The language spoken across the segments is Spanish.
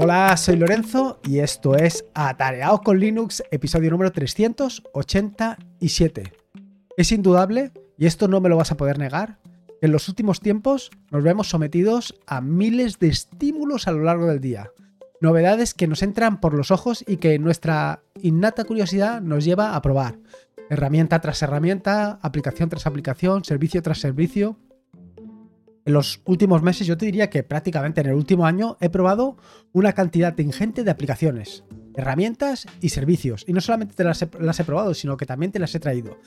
Hola, soy Lorenzo y esto es Atareados con Linux, episodio número 387. Es indudable, y esto no me lo vas a poder negar, que en los últimos tiempos nos vemos sometidos a miles de estímulos a lo largo del día. Novedades que nos entran por los ojos y que nuestra innata curiosidad nos lleva a probar. Herramienta tras herramienta, aplicación tras aplicación, servicio tras servicio en los últimos meses, yo te diría que prácticamente en el último año he probado una cantidad ingente de aplicaciones, herramientas y servicios. Y no solamente te las he, probado, sino que también te las he traído.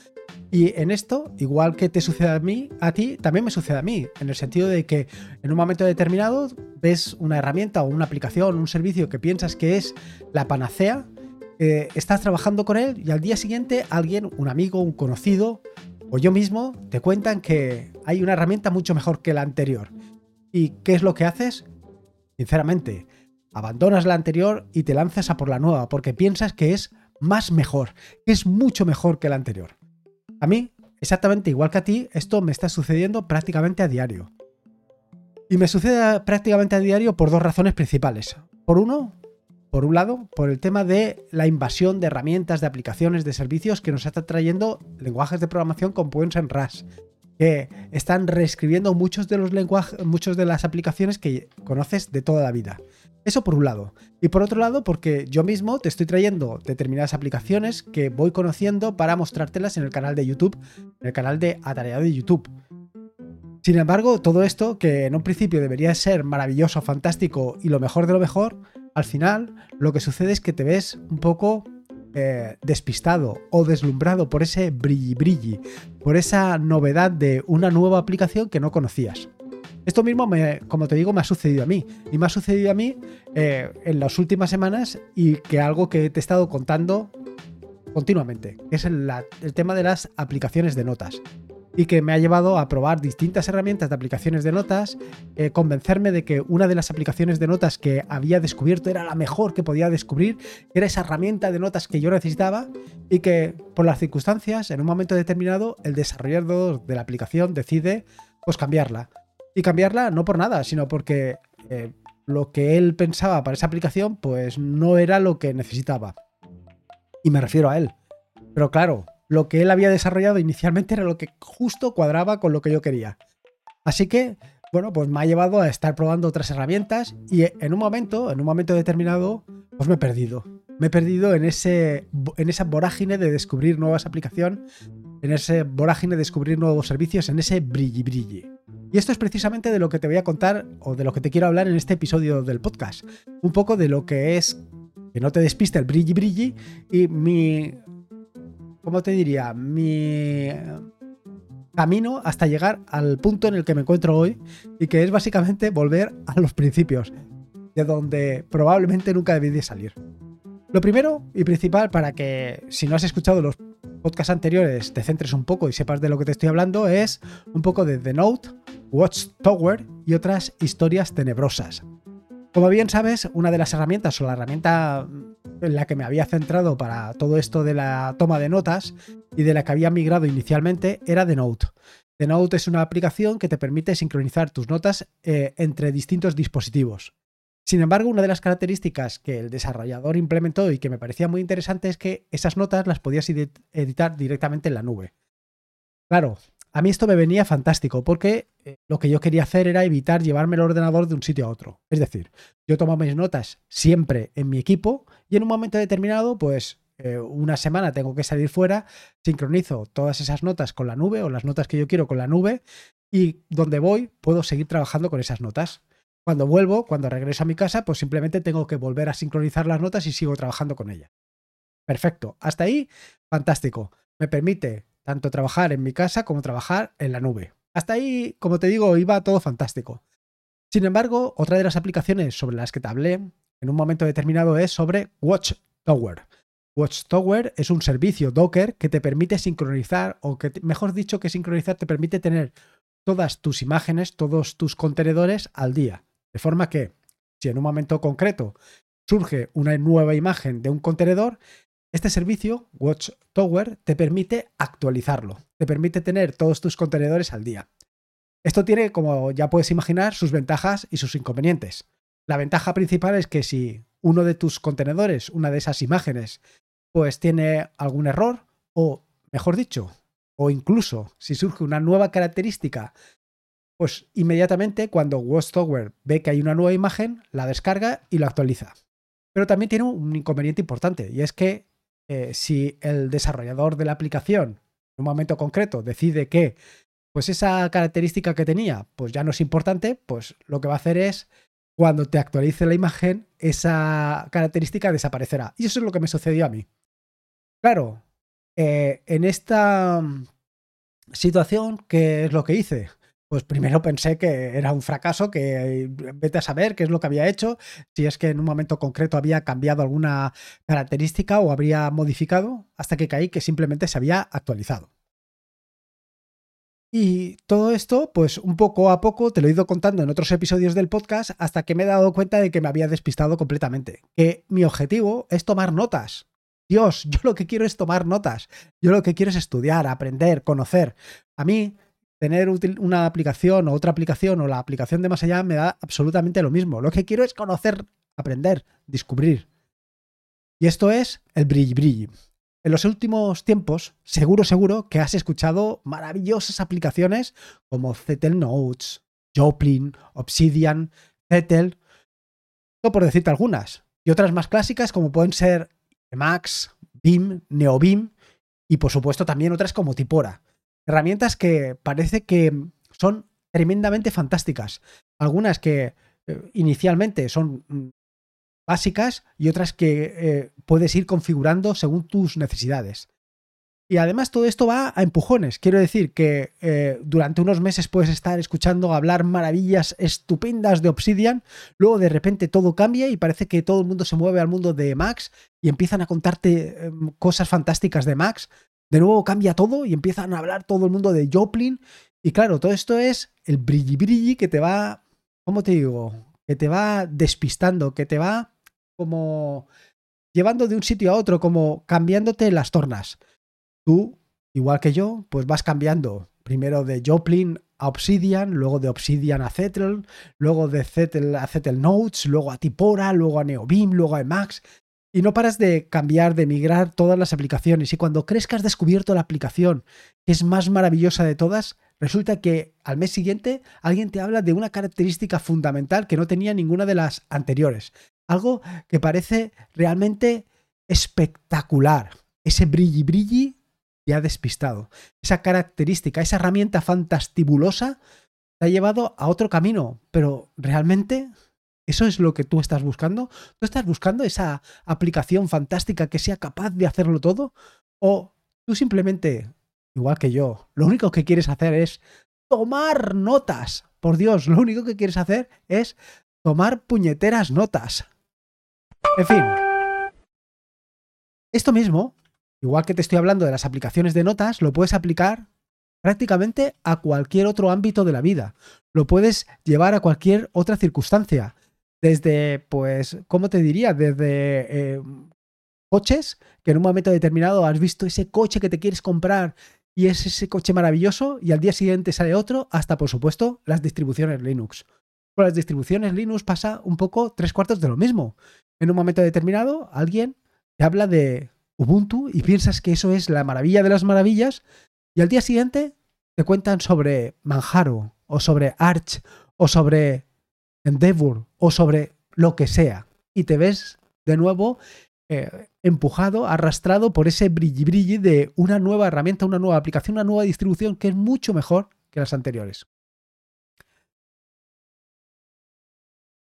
Y en esto, igual que te sucede a mí, a ti, también me sucede a mí, en el sentido de que en un momento determinado ves una herramienta o una aplicación, un servicio que piensas que es la panacea, eh, estás trabajando con él y al día siguiente alguien, un amigo, un conocido, o yo mismo te cuentan que hay una herramienta mucho mejor que la anterior. ¿Y qué es lo que haces? Sinceramente, abandonas la anterior y te lanzas a por la nueva porque piensas que es más mejor, que es mucho mejor que la anterior. A mí, exactamente igual que a ti, esto me está sucediendo prácticamente a diario. Y me sucede prácticamente a diario por dos razones principales. Por uno, por un lado, por el tema de la invasión de herramientas, de aplicaciones, de servicios que nos está trayendo lenguajes de programación como pueden ser RAS, que están reescribiendo muchos de los lenguajes, muchas de las aplicaciones que conoces de toda la vida. Eso por un lado. Y por otro lado, porque yo mismo te estoy trayendo determinadas aplicaciones que voy conociendo para mostrártelas en el canal de YouTube, en el canal de Atareado de YouTube. Sin embargo, todo esto, que en un principio debería ser maravilloso, fantástico y lo mejor de lo mejor, al final lo que sucede es que te ves un poco eh, despistado o deslumbrado por ese brilli brilli, por esa novedad de una nueva aplicación que no conocías. Esto mismo, me, como te digo, me ha sucedido a mí. Y me ha sucedido a mí eh, en las últimas semanas y que algo que te he estado contando continuamente, que es el tema de las aplicaciones de notas y que me ha llevado a probar distintas herramientas de aplicaciones de notas, eh, convencerme de que una de las aplicaciones de notas que había descubierto era la mejor que podía descubrir, era esa herramienta de notas que yo necesitaba y que por las circunstancias, en un momento determinado, el desarrollador de la aplicación decide pues cambiarla. Y cambiarla no por nada, sino porque eh, lo que él pensaba para esa aplicación pues no era lo que necesitaba. Y me refiero a él. Pero claro, lo que él había desarrollado inicialmente era lo que justo cuadraba con lo que yo quería. Así que, bueno, pues me ha llevado a estar probando otras herramientas y en un momento, en un momento determinado, pues me he perdido. Me he perdido en, ese, en esa vorágine de descubrir nuevas aplicaciones, en ese vorágine de descubrir nuevos servicios, en ese brilli brilli. Y esto es precisamente de lo que te voy a contar o de lo que te quiero hablar en este episodio del podcast. Un poco de lo que es que no te despiste el brilli brilli y mi ¿cómo te diría? Mi camino hasta llegar al punto en el que me encuentro hoy y que es básicamente volver a los principios, de donde probablemente nunca debí de salir. Lo primero y principal para que si no has escuchado los podcasts anteriores te centres un poco y sepas de lo que te estoy hablando es un poco de The Note, Watchtower y otras historias tenebrosas. Como bien sabes, una de las herramientas o la herramienta en la que me había centrado para todo esto de la toma de notas y de la que había migrado inicialmente era The Note. The Note es una aplicación que te permite sincronizar tus notas eh, entre distintos dispositivos. Sin embargo, una de las características que el desarrollador implementó y que me parecía muy interesante es que esas notas las podías editar directamente en la nube. Claro, a mí esto me venía fantástico porque eh, lo que yo quería hacer era evitar llevarme el ordenador de un sitio a otro. Es decir, yo tomo mis notas siempre en mi equipo y en un momento determinado, pues eh, una semana tengo que salir fuera, sincronizo todas esas notas con la nube o las notas que yo quiero con la nube y donde voy puedo seguir trabajando con esas notas. Cuando vuelvo, cuando regreso a mi casa, pues simplemente tengo que volver a sincronizar las notas y sigo trabajando con ellas. Perfecto. Hasta ahí, fantástico. Me permite tanto trabajar en mi casa como trabajar en la nube. Hasta ahí, como te digo, iba todo fantástico. Sin embargo, otra de las aplicaciones sobre las que te hablé en un momento determinado es sobre Watchtower. Watchtower es un servicio Docker que te permite sincronizar, o que mejor dicho que sincronizar te permite tener todas tus imágenes, todos tus contenedores al día. De forma que, si en un momento concreto surge una nueva imagen de un contenedor, este servicio, Watchtower, te permite actualizarlo, te permite tener todos tus contenedores al día. Esto tiene, como ya puedes imaginar, sus ventajas y sus inconvenientes. La ventaja principal es que si uno de tus contenedores, una de esas imágenes, pues tiene algún error, o mejor dicho, o incluso si surge una nueva característica, pues inmediatamente cuando Watchtower ve que hay una nueva imagen, la descarga y la actualiza. Pero también tiene un inconveniente importante, y es que eh, si el desarrollador de la aplicación en un momento concreto decide que pues esa característica que tenía pues ya no es importante, pues lo que va a hacer es cuando te actualice la imagen, esa característica desaparecerá. Y eso es lo que me sucedió a mí. Claro, eh, en esta mm, situación, ¿qué es lo que hice? Pues primero pensé que era un fracaso, que vete a saber qué es lo que había hecho, si es que en un momento concreto había cambiado alguna característica o habría modificado, hasta que caí que simplemente se había actualizado. Y todo esto, pues un poco a poco, te lo he ido contando en otros episodios del podcast hasta que me he dado cuenta de que me había despistado completamente. Que mi objetivo es tomar notas. Dios, yo lo que quiero es tomar notas. Yo lo que quiero es estudiar, aprender, conocer. A mí, tener una aplicación o otra aplicación o la aplicación de más allá me da absolutamente lo mismo. Lo que quiero es conocer, aprender, descubrir. Y esto es el brilli brilli. En los últimos tiempos, seguro, seguro que has escuchado maravillosas aplicaciones como Zettel Notes, Joplin, Obsidian, Zettel, no por decirte algunas, y otras más clásicas como pueden ser Max, BIM, NeoBIM y por supuesto también otras como Tipora. Herramientas que parece que son tremendamente fantásticas. Algunas que eh, inicialmente son mm, básicas y otras que eh, puedes ir configurando según tus necesidades. Y además todo esto va a empujones. Quiero decir que eh, durante unos meses puedes estar escuchando hablar maravillas estupendas de Obsidian, luego de repente todo cambia y parece que todo el mundo se mueve al mundo de Max y empiezan a contarte em, cosas fantásticas de Max. De nuevo cambia todo y empiezan a hablar todo el mundo de Joplin. Y claro, todo esto es el brilli brilli que te va, ¿cómo te digo? Que te va despistando, que te va como llevando de un sitio a otro, como cambiándote las tornas. Tú, igual que yo, pues vas cambiando primero de Joplin a Obsidian, luego de Obsidian a Zettel, luego de Zettel a Zettel Notes, luego a Tipora, luego a NeoBeam, luego a Emacs. Y no paras de cambiar, de migrar todas las aplicaciones. Y cuando crees que has descubierto la aplicación que es más maravillosa de todas, resulta que al mes siguiente alguien te habla de una característica fundamental que no tenía ninguna de las anteriores. Algo que parece realmente espectacular. Ese brilli brilli te ha despistado. Esa característica, esa herramienta fantastibulosa te ha llevado a otro camino. Pero realmente, ¿eso es lo que tú estás buscando? ¿Tú estás buscando esa aplicación fantástica que sea capaz de hacerlo todo? ¿O tú simplemente, igual que yo, lo único que quieres hacer es tomar notas? Por Dios, lo único que quieres hacer es tomar puñeteras notas. En fin. Esto mismo, igual que te estoy hablando de las aplicaciones de notas, lo puedes aplicar prácticamente a cualquier otro ámbito de la vida. Lo puedes llevar a cualquier otra circunstancia. Desde, pues, ¿cómo te diría? Desde eh, coches, que en un momento determinado has visto ese coche que te quieres comprar y es ese coche maravilloso y al día siguiente sale otro, hasta por supuesto las distribuciones Linux. Con las distribuciones Linux pasa un poco tres cuartos de lo mismo. En un momento determinado, alguien te habla de Ubuntu y piensas que eso es la maravilla de las maravillas, y al día siguiente te cuentan sobre Manjaro, o sobre Arch, o sobre Endeavour, o sobre lo que sea. Y te ves de nuevo eh, empujado, arrastrado por ese brilli brilli de una nueva herramienta, una nueva aplicación, una nueva distribución que es mucho mejor que las anteriores.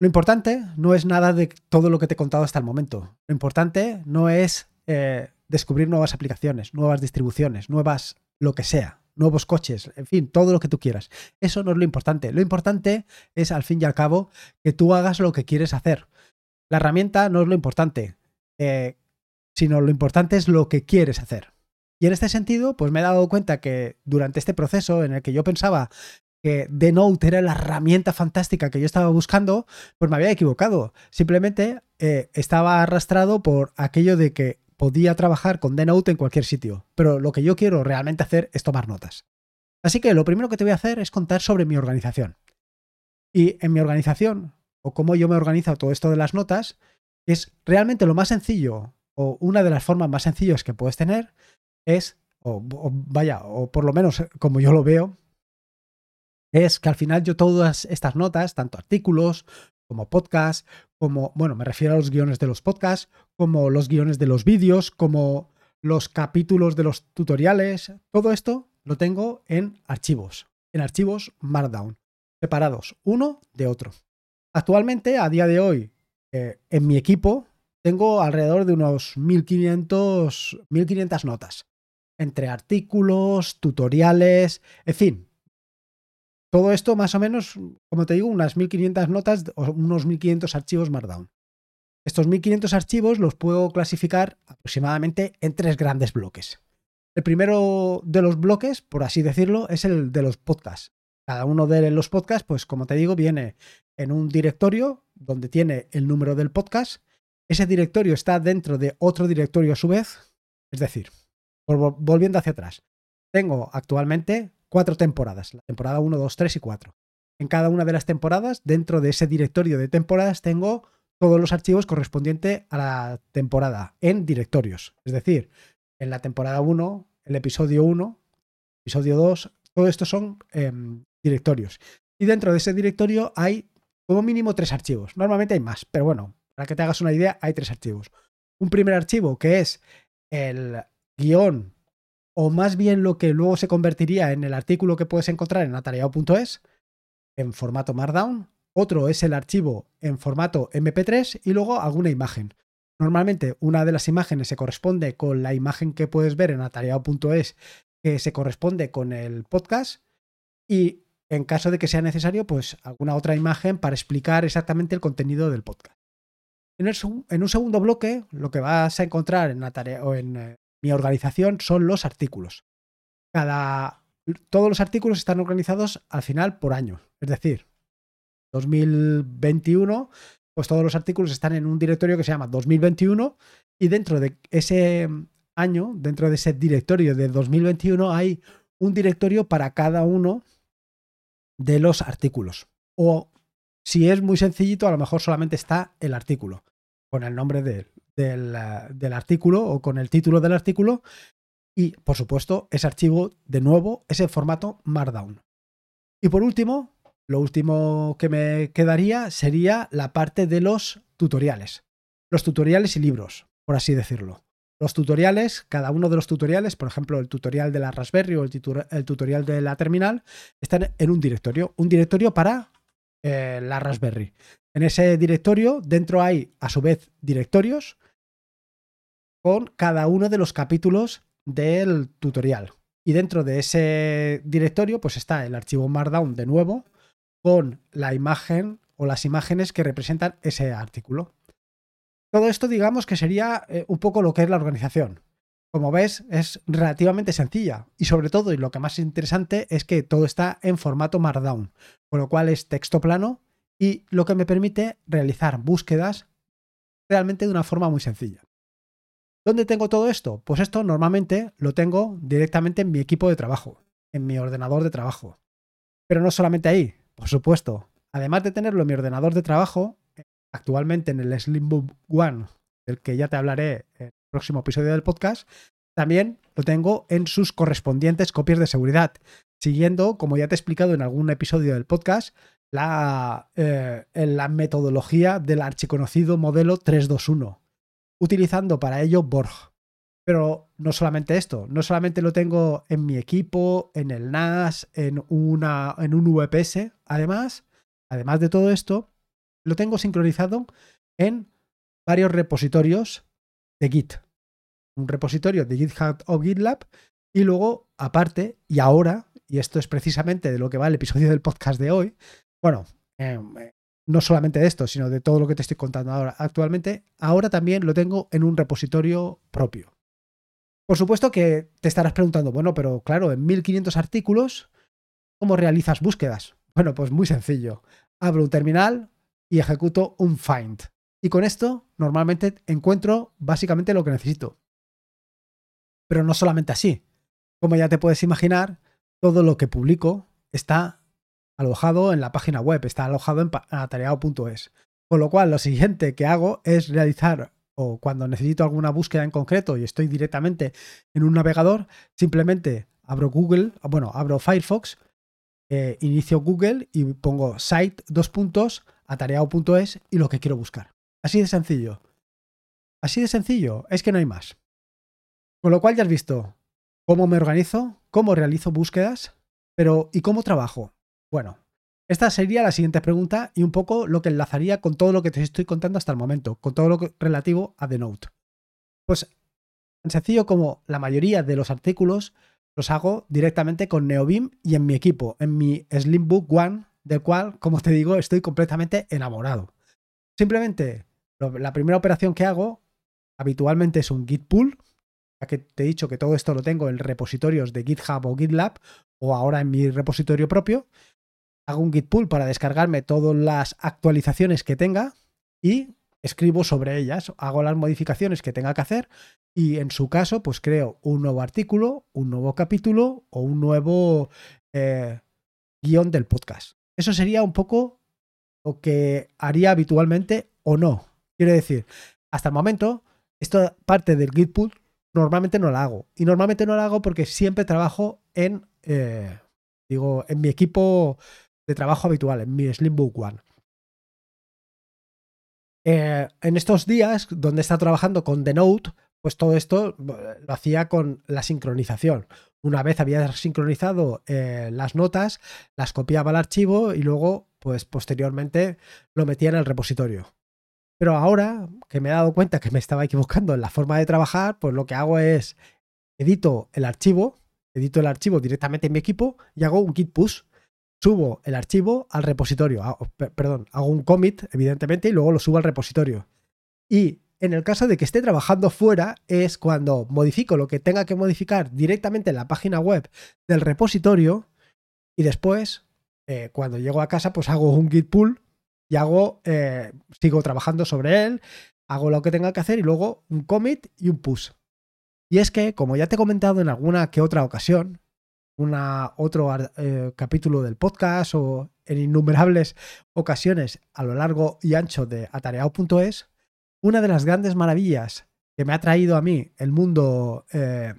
Lo importante no es nada de todo lo que te he contado hasta el momento. Lo importante no es eh, descubrir nuevas aplicaciones, nuevas distribuciones, nuevas lo que sea, nuevos coches, en fin, todo lo que tú quieras. Eso no es lo importante. Lo importante es, al fin y al cabo, que tú hagas lo que quieres hacer. La herramienta no es lo importante, eh, sino lo importante es lo que quieres hacer. Y en este sentido, pues me he dado cuenta que durante este proceso en el que yo pensaba que Denote era la herramienta fantástica que yo estaba buscando, pues me había equivocado. Simplemente eh, estaba arrastrado por aquello de que podía trabajar con Denote en cualquier sitio. Pero lo que yo quiero realmente hacer es tomar notas. Así que lo primero que te voy a hacer es contar sobre mi organización. Y en mi organización, o cómo yo me organizo todo esto de las notas, es realmente lo más sencillo o una de las formas más sencillas que puedes tener es, o, vaya, o por lo menos como yo lo veo, es que al final yo todas estas notas, tanto artículos como podcast, como, bueno, me refiero a los guiones de los podcasts, como los guiones de los vídeos, como los capítulos de los tutoriales, todo esto lo tengo en archivos, en archivos Markdown, separados uno de otro. Actualmente, a día de hoy, eh, en mi equipo tengo alrededor de unos 1500, 1500 notas, entre artículos, tutoriales, en fin. Todo esto más o menos, como te digo, unas 1500 notas o unos 1500 archivos Markdown. Estos 1500 archivos los puedo clasificar aproximadamente en tres grandes bloques. El primero de los bloques, por así decirlo, es el de los podcasts. Cada uno de los podcasts, pues como te digo, viene en un directorio donde tiene el número del podcast. Ese directorio está dentro de otro directorio a su vez. Es decir, volviendo hacia atrás, tengo actualmente cuatro temporadas, la temporada 1, 2, 3 y 4. En cada una de las temporadas, dentro de ese directorio de temporadas, tengo todos los archivos correspondientes a la temporada en directorios. Es decir, en la temporada 1, el episodio 1, episodio 2, todo esto son em, directorios. Y dentro de ese directorio hay como mínimo tres archivos. Normalmente hay más, pero bueno, para que te hagas una idea, hay tres archivos. Un primer archivo que es el guion, o más bien lo que luego se convertiría en el artículo que puedes encontrar en atareado.es, en formato Markdown otro es el archivo en formato MP3 y luego alguna imagen. Normalmente una de las imágenes se corresponde con la imagen que puedes ver en atareado.es que se corresponde con el podcast y en caso de que sea necesario pues alguna otra imagen para explicar exactamente el contenido del podcast. En, un segundo bloque lo que vas a encontrar en, o en eh, mi organización son los artículos. Cada, todos los artículos están organizados al final por año, es decir, 2021, pues todos los artículos están en un directorio que se llama 2021 y dentro de ese año, dentro de ese directorio de 2021 hay un directorio para cada uno de los artículos. O si es muy sencillito, a lo mejor solamente está el artículo, con el nombre del, del artículo o con el título del artículo. Y, por supuesto, ese archivo, de nuevo, es en formato Markdown. Y por último, lo último que me quedaría sería la parte de los tutoriales. Los tutoriales y libros, por así decirlo. Los tutoriales, cada uno de los tutoriales, por ejemplo, el tutorial de la Raspberry o el, tutorial de la terminal, están en un directorio. Un directorio para eh, la Raspberry. En ese directorio, dentro hay, a su vez, directorios con cada uno de los capítulos del tutorial. Y dentro de ese directorio, pues está el archivo Markdown de nuevo, con la imagen o las imágenes que representan ese artículo. Todo esto digamos que sería eh, un poco lo que es la organización. Como ves, es relativamente sencilla y sobre todo, y lo que más interesante, es que todo está en formato Markdown, con lo cual es texto plano y lo que me permite realizar búsquedas realmente de una forma muy sencilla. ¿Dónde tengo todo esto? Pues esto normalmente lo tengo directamente en mi equipo de trabajo, en mi ordenador de trabajo. Pero no solamente ahí, por supuesto. Además de tenerlo en mi ordenador de trabajo, actualmente en el Slimbook One, del que ya te hablaré en el próximo episodio del podcast, también lo tengo en sus correspondientes copias de seguridad, siguiendo, como ya te he explicado en algún episodio del podcast, la, eh, la metodología del archiconocido modelo 321, utilizando para ello Borg. Pero no solamente esto, no solamente lo tengo en mi equipo, en el NAS, en, una, en un VPS, además, además de todo esto, lo tengo sincronizado en varios repositorios de Git. Un repositorio de GitHub o GitLab y luego, aparte, y ahora, y esto es precisamente de lo que va el episodio del podcast de hoy, bueno, em, no solamente de esto, sino de todo lo que te estoy contando ahora actualmente, ahora también lo tengo en un repositorio propio. Por supuesto que te estarás preguntando, bueno, pero claro, en 1500 artículos, ¿cómo realizas búsquedas? Bueno, pues muy sencillo. Abro un terminal y ejecuto un find. Y con esto normalmente encuentro básicamente lo que necesito. Pero no solamente así. Como ya te puedes imaginar, todo lo que publico está alojado en la página web, está alojado en atareado.es. Con lo cual, lo siguiente que hago es realizar, o cuando necesito alguna búsqueda en concreto y estoy directamente en un navegador, simplemente abro Google, bueno, abro Firefox, eh, inicio Google y pongo site, dos puntos, atareado.es y lo que quiero buscar. Así de sencillo. Así de sencillo, es que no hay más. Con lo cual ya has visto cómo me organizo, cómo realizo búsquedas, pero ¿y cómo trabajo? Bueno, esta sería la siguiente pregunta y un poco lo que enlazaría con todo lo que te estoy contando hasta el momento, con todo lo relativo a The Note. Pues tan sencillo como la mayoría de los artículos los hago directamente con Neobim y en mi equipo, en mi Slimbook One, del cual, como te digo, estoy completamente enamorado. Simplemente, la primera operación que hago habitualmente es un git pull, ya que te he dicho que todo esto lo tengo en repositorios de GitHub o GitLab, o ahora en mi repositorio propio. Hago un git pull para descargarme todas las actualizaciones que tenga y escribo sobre ellas, hago las modificaciones que tenga que hacer y en su caso pues creo un nuevo artículo, un nuevo capítulo o un nuevo eh, guion del podcast. Eso sería un poco lo que haría habitualmente o no. Quiero decir, hasta el momento, esta parte del git pull normalmente no la hago. Y normalmente no la hago porque siempre trabajo en, eh, digo, en mi equipo de trabajo habitual, en mi Slimbook One. Eh, en estos días, donde está trabajando con The Note, pues todo esto lo hacía con la sincronización. Una vez había sincronizado eh, las notas, las copiaba al archivo y luego, pues posteriormente, lo metía en el repositorio. Pero ahora que me he dado cuenta que me estaba equivocando en la forma de trabajar, pues lo que hago es edito el archivo, edito el archivo directamente en mi equipo y hago un git push subo el archivo al repositorio, perdón, hago un commit, evidentemente, y luego lo subo al repositorio. Y en el caso de que esté trabajando fuera, es cuando modifico lo que tenga que modificar directamente en la página web del repositorio y después, eh, cuando llego a casa, pues hago un git pull y hago, eh, sigo trabajando sobre él, hago lo que tenga que hacer y luego un commit y un push. Y es que, como ya te he comentado en alguna que otra ocasión, una, otro eh, capítulo del podcast o en innumerables ocasiones a lo largo y ancho de atareado.es, una de las grandes maravillas que me ha traído a mí el mundo, eh,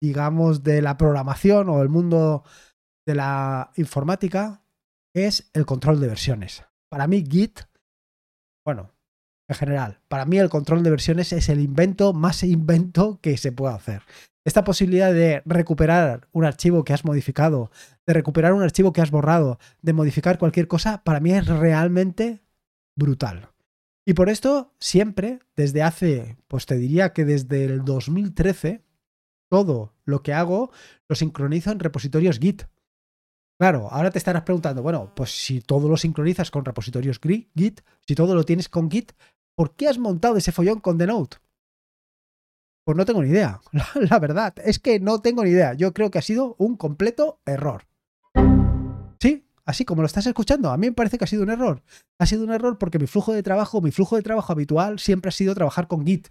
digamos, de la programación o el mundo de la informática es el control de versiones. Para mí Git, bueno, en general, para mí el control de versiones es el invento más invento que se puede hacer. Esta posibilidad de recuperar un archivo que has modificado, de recuperar un archivo que has borrado, de modificar cualquier cosa, para mí es realmente brutal. Y por esto, siempre, desde hace, pues te diría que desde el 2013, todo lo que hago lo sincronizo en repositorios Git. Claro, ahora te estarás preguntando, bueno, pues si todo lo sincronizas con repositorios Git, si todo lo tienes con Git, ¿por qué has montado ese follón con The Note? Pues no tengo ni idea. La, verdad, es que no tengo ni idea. Yo creo que ha sido un completo error. Sí, así como lo estás escuchando, a mí me parece que ha sido un error. Ha sido un error porque mi flujo de trabajo, mi flujo de trabajo habitual siempre ha sido trabajar con Git.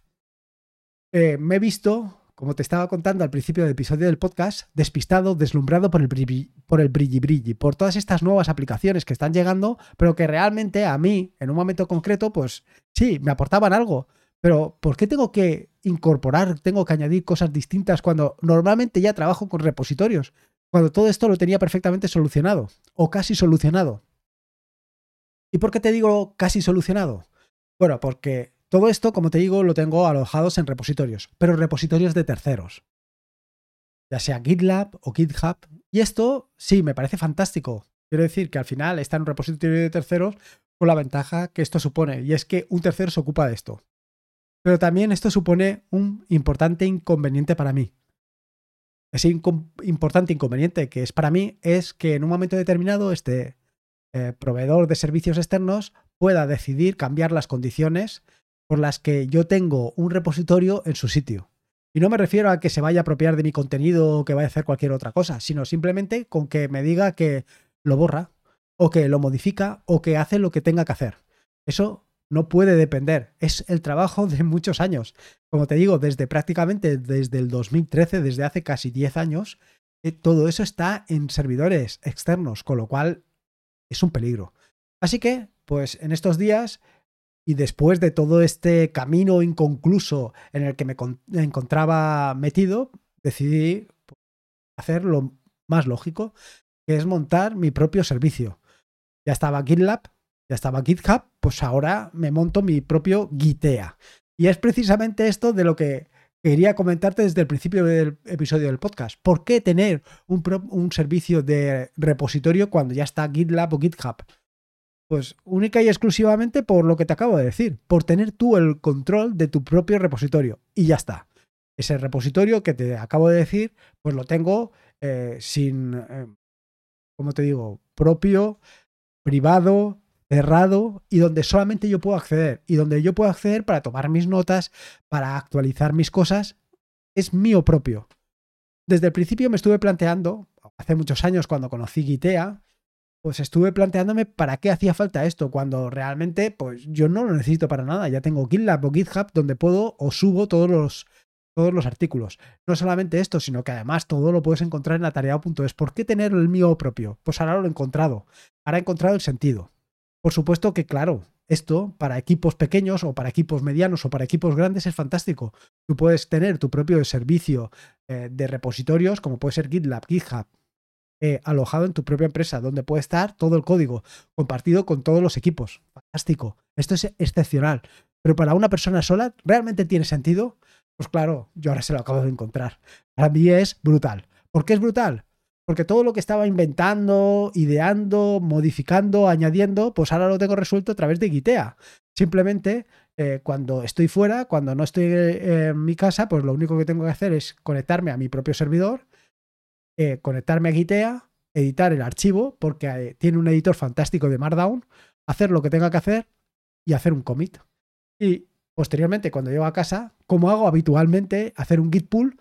Eh, me he visto, como te estaba contando al principio del episodio del podcast, despistado, deslumbrado por el brilli, por el brilli brilli, por todas estas nuevas aplicaciones que están llegando, pero que realmente a mí, en un momento concreto, pues sí, me aportaban algo. Pero ¿por qué tengo que incorporar, tengo que añadir cosas distintas cuando normalmente ya trabajo con repositorios? Cuando todo esto lo tenía perfectamente solucionado o casi solucionado. ¿Y por qué te digo casi solucionado? Bueno, porque todo esto, como te digo, lo tengo alojados en repositorios, pero repositorios de terceros. Ya sea GitLab o GitHub. Y esto sí, me parece fantástico. Quiero decir que al final está en un repositorio de terceros con la ventaja que esto supone, y es que un tercero se ocupa de esto. Pero también esto supone un importante inconveniente para mí. Ese importante inconveniente que es para mí es que en un momento determinado este eh, proveedor de servicios externos pueda decidir cambiar las condiciones por las que yo tengo un repositorio en su sitio. Y no me refiero a que se vaya a apropiar de mi contenido o que vaya a hacer cualquier otra cosa, sino simplemente con que me diga que lo borra, o que lo modifica, o que hace lo que tenga que hacer. Eso no puede depender. Es el trabajo de muchos años. Como te digo, desde prácticamente desde el 2013, desde hace casi 10 años, eh, todo eso está en servidores externos, con lo cual es un peligro. Así que, pues en estos días y después de todo este camino inconcluso en el que me encontraba metido, decidí hacer lo más lógico, que es montar mi propio servicio. Ya estaba GitLab, ya estaba GitHub, pues ahora me monto mi propio Gitea. Y es precisamente esto de lo que quería comentarte desde el principio del episodio del podcast. ¿Por qué tener un, servicio de repositorio cuando ya está GitLab o GitHub? Pues única y exclusivamente por lo que te acabo de decir, por tener tú el control de tu propio repositorio. Y ya está. Ese repositorio que te acabo de decir, pues lo tengo eh, sin, eh, como te digo, propio, privado, cerrado y donde solamente yo puedo acceder. Y donde yo puedo acceder para tomar mis notas, para actualizar mis cosas, es mío propio. Desde el principio me estuve planteando, hace muchos años cuando conocí Gitea, pues estuve planteándome para qué hacía falta esto, cuando realmente pues yo no lo necesito para nada. Ya tengo GitLab o GitHub donde puedo o subo todos los, todos los artículos. No solamente esto, sino que además todo lo puedes encontrar en atareado.es. ¿Por qué tener el mío propio? Pues ahora lo he encontrado. Ahora he encontrado el sentido. Por supuesto que, claro, esto para equipos pequeños o para equipos medianos o para equipos grandes es fantástico. Tú puedes tener tu propio servicio eh, de repositorios, como puede ser GitLab, GitHub, eh, alojado en tu propia empresa, donde puede estar todo el código compartido con todos los equipos. Fantástico. Esto es excepcional. Pero para una persona sola, ¿realmente tiene sentido? Pues claro, yo ahora se lo acabo de encontrar. Para mí es brutal. ¿Por qué es brutal? Porque todo lo que estaba inventando, ideando, modificando, añadiendo, pues ahora lo tengo resuelto a través de Gitea. Simplemente eh, cuando estoy fuera, cuando no estoy eh, en mi casa, pues lo único que tengo que hacer es conectarme a mi propio servidor eh, conectarme a Gitea, editar el archivo, porque tiene un editor fantástico de Markdown, hacer lo que tenga que hacer y hacer un commit. Y posteriormente, cuando llego a casa, como hago habitualmente, hacer un git pull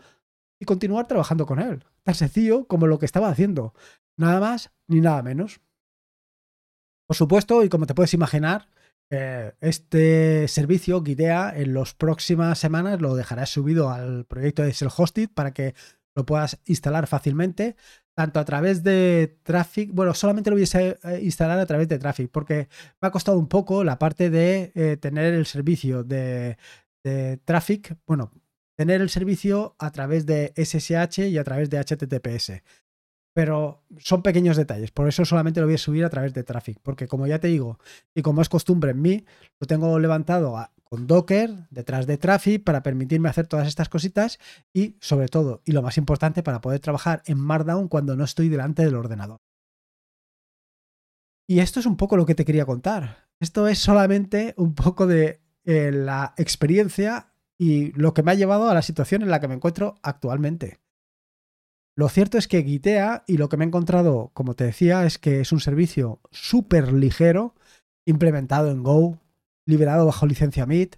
y continuar trabajando con él. Tan sencillo como lo que estaba haciendo. Nada más ni nada menos. Por supuesto, y como te puedes imaginar, eh, este servicio, Gitea, en las próximas semanas lo dejará subido al proyecto de Self-Hosted para que lo puedas instalar fácilmente, tanto a través de Traffic, bueno, solamente lo voy a eh, instalar a través de Traffic, porque me ha costado un poco la parte de eh, tener el servicio de, Traffic, bueno, tener el servicio a través de SSH y a través de HTTPS. Pero son pequeños detalles, por eso solamente lo voy a subir a través de Traffic, porque como ya te digo, y como es costumbre en mí, lo tengo levantado con Docker detrás de Traffic para permitirme hacer todas estas cositas y sobre todo, y lo más importante, para poder trabajar en Markdown cuando no estoy delante del ordenador. Y esto es un poco lo que te quería contar. Esto es solamente un poco de eh, la experiencia y lo que me ha llevado a la situación en la que me encuentro actualmente. Lo cierto es que Gitea y lo que me he encontrado, como te decía, es que es un servicio súper ligero, implementado en Go, liberado bajo licencia MIT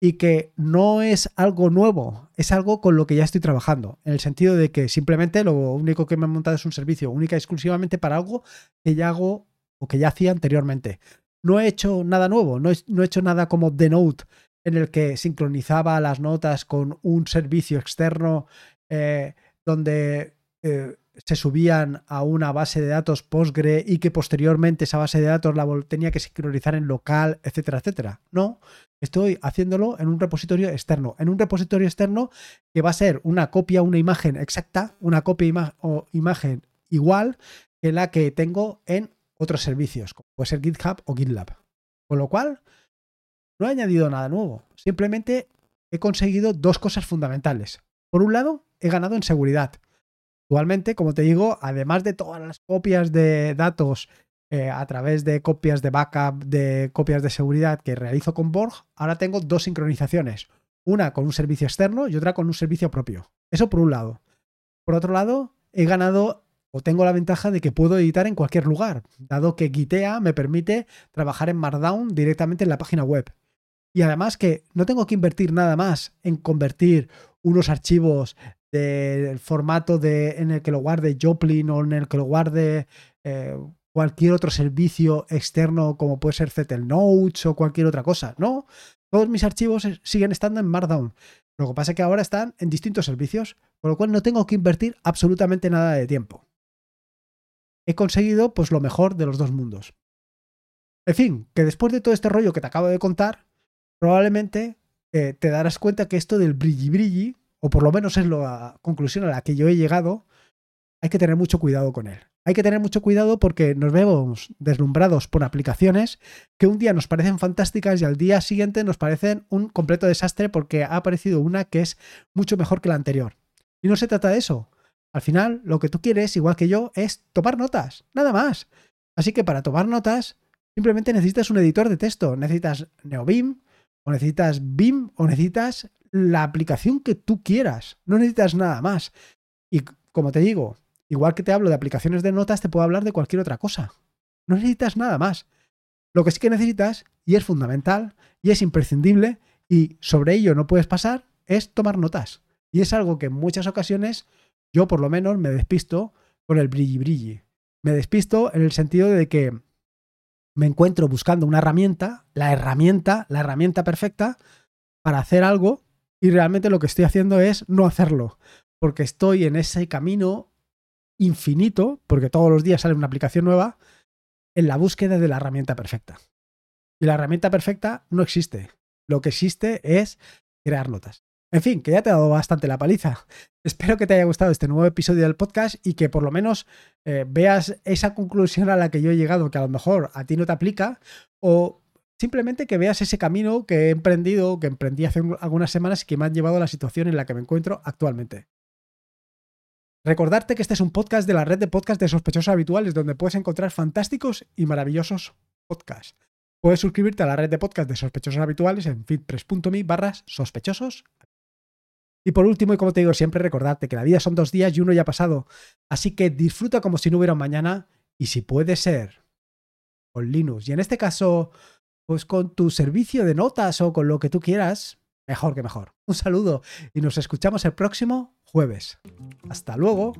y que no es algo nuevo, es algo con lo que ya estoy trabajando, en el sentido de que simplemente lo único que me he montado es un servicio única y exclusivamente para algo que ya hago o que ya hacía anteriormente. No he hecho nada nuevo, no he, no he hecho nada como The Note, en el que sincronizaba las notas con un servicio externo eh, donde eh, se subían a una base de datos Postgre y que posteriormente esa base de datos la tenía que sincronizar en local, etcétera, etcétera. No, estoy haciéndolo en un repositorio externo, en un repositorio externo que va a ser una copia, una imagen exacta, una copia o imagen igual que la que tengo en otros servicios, como puede ser GitHub o GitLab. Con lo cual, no he añadido nada nuevo, simplemente he conseguido dos cosas fundamentales. Por un lado, he ganado en seguridad Actualmente, como te digo, además de todas las copias de datos eh, a través de copias de backup, de copias de seguridad que realizo con Borg, ahora tengo dos sincronizaciones. Una con un servicio externo y otra con un servicio propio. Eso por un lado. Por otro lado, he ganado o tengo la ventaja de que puedo editar en cualquier lugar, dado que Gitea me permite trabajar en Markdown directamente en la página web. Y además que no tengo que invertir nada más en convertir unos archivos del formato de, en el que lo guarde Joplin o en el que lo guarde eh, cualquier otro servicio externo como puede ser Zettel Notes o cualquier otra cosa. No, todos mis archivos siguen estando en Markdown. Lo que pasa es que ahora están en distintos servicios, con lo cual no tengo que invertir absolutamente nada de tiempo. he conseguido pues lo mejor de los dos mundos. En fin, que después de todo este rollo que te acabo de contar, probablemente eh, te darás cuenta que esto del brilli brilli, o por lo menos es la conclusión a la que yo he llegado, hay que tener mucho cuidado con él. Hay que tener mucho cuidado porque nos vemos deslumbrados por aplicaciones que un día nos parecen fantásticas y al día siguiente nos parecen un completo desastre porque ha aparecido una que es mucho mejor que la anterior. Y no se trata de eso. Al final, lo que tú quieres, igual que yo, es tomar notas, nada más. Así que para tomar notas, simplemente necesitas un editor de texto. Necesitas NeoBeam, o necesitas BIM, o necesitas la aplicación que tú quieras. No necesitas nada más. Y como te digo, igual que te hablo de aplicaciones de notas, te puedo hablar de cualquier otra cosa. No necesitas nada más. Lo que sí que necesitas, y es fundamental, y es imprescindible, y sobre ello no puedes pasar, es tomar notas. Y es algo que en muchas ocasiones yo por lo menos me despisto con el brilli brilli. Me despisto en el sentido de que me encuentro buscando una herramienta, la herramienta, la herramienta perfecta para hacer algo y realmente lo que estoy haciendo es no hacerlo, porque estoy en ese camino infinito, porque todos los días sale una aplicación nueva, en la búsqueda de la herramienta perfecta. Y la herramienta perfecta no existe. Lo que existe es crear notas. En fin, que ya te he dado bastante la paliza. Espero que te haya gustado este nuevo episodio del podcast y que por lo menos eh, veas esa conclusión a la que yo he llegado, que a lo mejor a ti no te aplica, o simplemente que veas ese camino que he emprendido, que emprendí hace algunas semanas y que me ha llevado a la situación en la que me encuentro actualmente. Recordarte que este es un podcast de la red de podcasts de sospechosos habituales, donde puedes encontrar fantásticos y maravillosos podcasts. Puedes suscribirte a la red de podcasts de sospechosos habituales en feedpress.me barras sospechosos y por último, y como te digo siempre, recordarte que la vida son dos días y uno ya ha pasado. Así que disfruta como si no hubiera un mañana y si puede ser con Linux. Y en este caso, pues con tu servicio de notas o con lo que tú quieras, mejor que mejor. Un saludo y nos escuchamos el próximo jueves. Hasta luego.